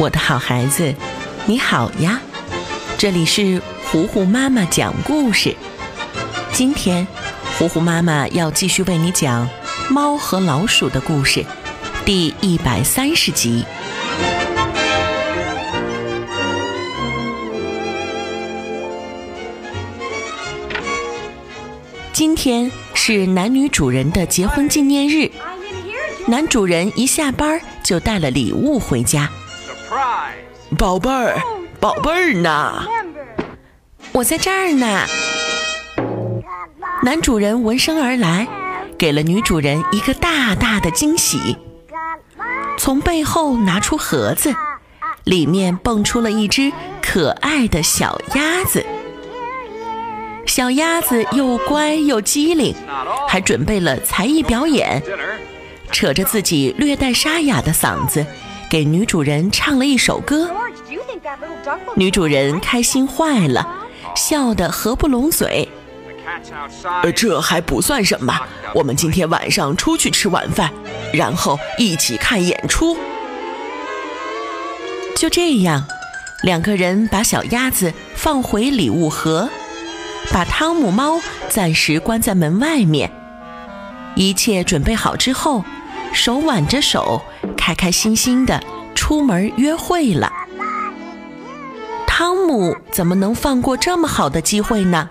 我的好孩子，你好呀！这里是糊糊妈妈讲故事。今天，糊糊妈妈要继续为你讲《猫和老鼠》的故事，第一百三十集。今天是男女主人的结婚纪念日，男主人一下班就带了礼物回家。宝贝儿，宝贝儿呢？我在这儿呢。男主人闻声而来，给了女主人一个大大的惊喜。从背后拿出盒子，里面蹦出了一只可爱的小鸭子。小鸭子又乖又机灵，还准备了才艺表演，扯着自己略带沙哑的嗓子。给女主人唱了一首歌，女主人开心坏了，笑得合不拢嘴。这还不算什么，我们今天晚上出去吃晚饭，然后一起看演出。就这样，两个人把小鸭子放回礼物盒，把汤姆猫暂时关在门外面。一切准备好之后，手挽着手。开开心心的出门约会了。汤姆怎么能放过这么好的机会呢？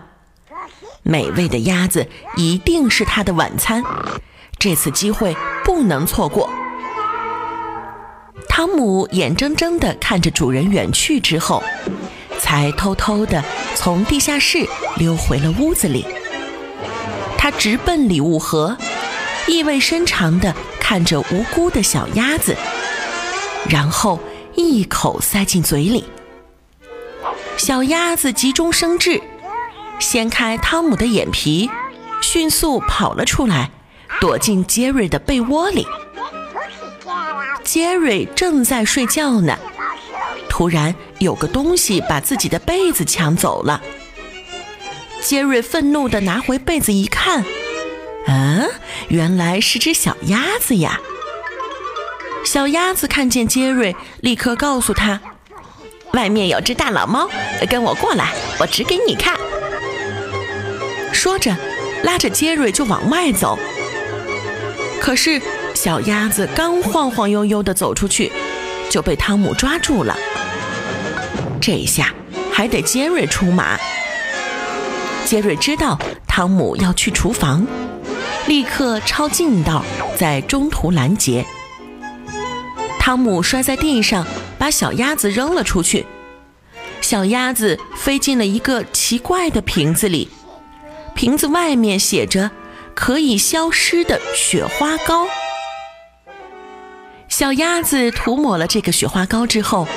美味的鸭子一定是他的晚餐，这次机会不能错过。汤姆眼睁睁地看着主人远去之后，才偷偷地从地下室溜回了屋子里。他直奔礼物盒，意味深长地。看着无辜的小鸭子，然后一口塞进嘴里。小鸭子急中生智，掀开汤姆的眼皮，迅速跑了出来，躲进杰瑞的被窝里。杰瑞正在睡觉呢，突然有个东西把自己的被子抢走了。杰瑞愤怒地拿回被子一看。嗯，原来是只小鸭子呀！小鸭子看见杰瑞，立刻告诉他：“外面有只大老猫，跟我过来，我指给你看。”说着，拉着杰瑞就往外走。可是，小鸭子刚晃晃悠悠地走出去，就被汤姆抓住了。这一下还得杰瑞出马。杰瑞知道汤姆要去厨房。立刻抄近道，在中途拦截。汤姆摔在地上，把小鸭子扔了出去。小鸭子飞进了一个奇怪的瓶子里，瓶子外面写着“可以消失的雪花膏”。小鸭子涂抹了这个雪花膏之后，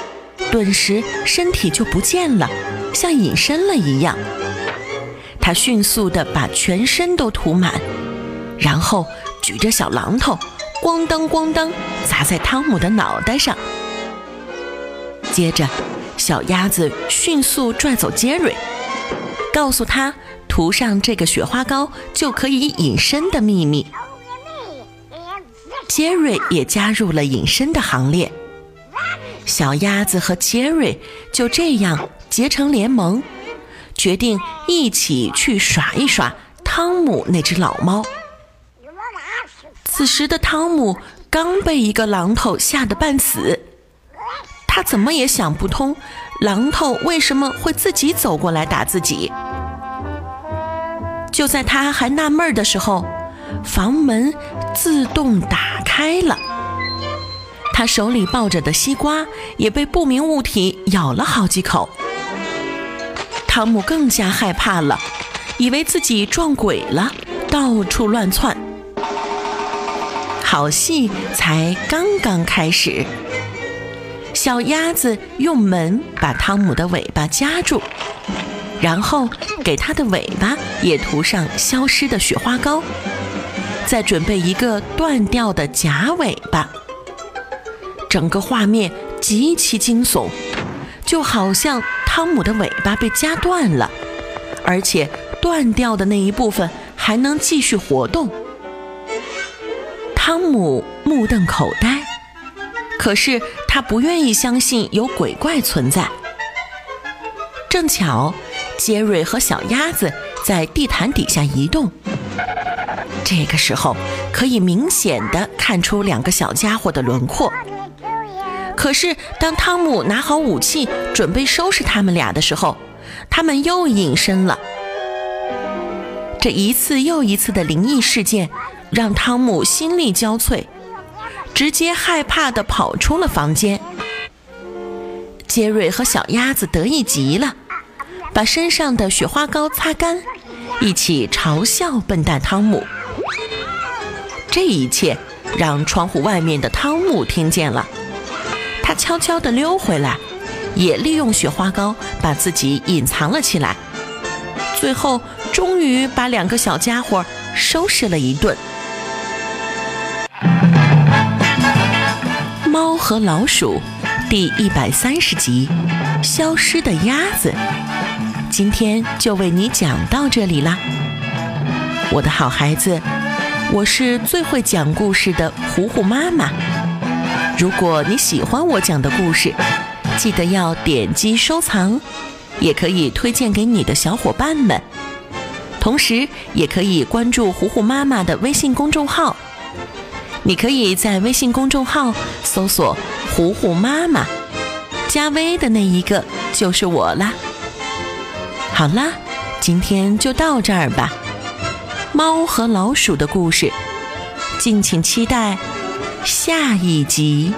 顿时身体就不见了，像隐身了一样。它迅速地把全身都涂满。然后举着小榔头，咣当咣当砸在汤姆的脑袋上。接着，小鸭子迅速拽走杰瑞，告诉他涂上这个雪花膏就可以隐身的秘密。杰瑞也加入了隐身的行列。小鸭子和杰瑞就这样结成联盟，决定一起去耍一耍汤姆那只老猫。此时的汤姆刚被一个榔头吓得半死，他怎么也想不通，榔头为什么会自己走过来打自己。就在他还纳闷的时候，房门自动打开了，他手里抱着的西瓜也被不明物体咬了好几口。汤姆更加害怕了，以为自己撞鬼了，到处乱窜。好戏才刚刚开始，小鸭子用门把汤姆的尾巴夹住，然后给它的尾巴也涂上消失的雪花膏，再准备一个断掉的假尾巴。整个画面极其惊悚，就好像汤姆的尾巴被夹断了，而且断掉的那一部分还能继续活动。汤姆目瞪口呆，可是他不愿意相信有鬼怪存在。正巧，杰瑞和小鸭子在地毯底下移动。这个时候，可以明显的看出两个小家伙的轮廓。可是，当汤姆拿好武器准备收拾他们俩的时候，他们又隐身了。这一次又一次的灵异事件，让汤姆心力交瘁，直接害怕的跑出了房间。杰瑞和小鸭子得意极了，把身上的雪花膏擦干，一起嘲笑笨蛋汤姆。这一切让窗户外面的汤姆听见了，他悄悄地溜回来，也利用雪花膏把自己隐藏了起来。最后，终于把两个小家伙收拾了一顿。猫和老鼠，第一百三十集，消失的鸭子。今天就为你讲到这里啦，我的好孩子，我是最会讲故事的糊糊妈妈。如果你喜欢我讲的故事，记得要点击收藏。也可以推荐给你的小伙伴们，同时也可以关注糊糊妈妈的微信公众号。你可以在微信公众号搜索“糊糊妈妈”，加微的那一个就是我啦。好啦，今天就到这儿吧。猫和老鼠的故事，敬请期待下一集。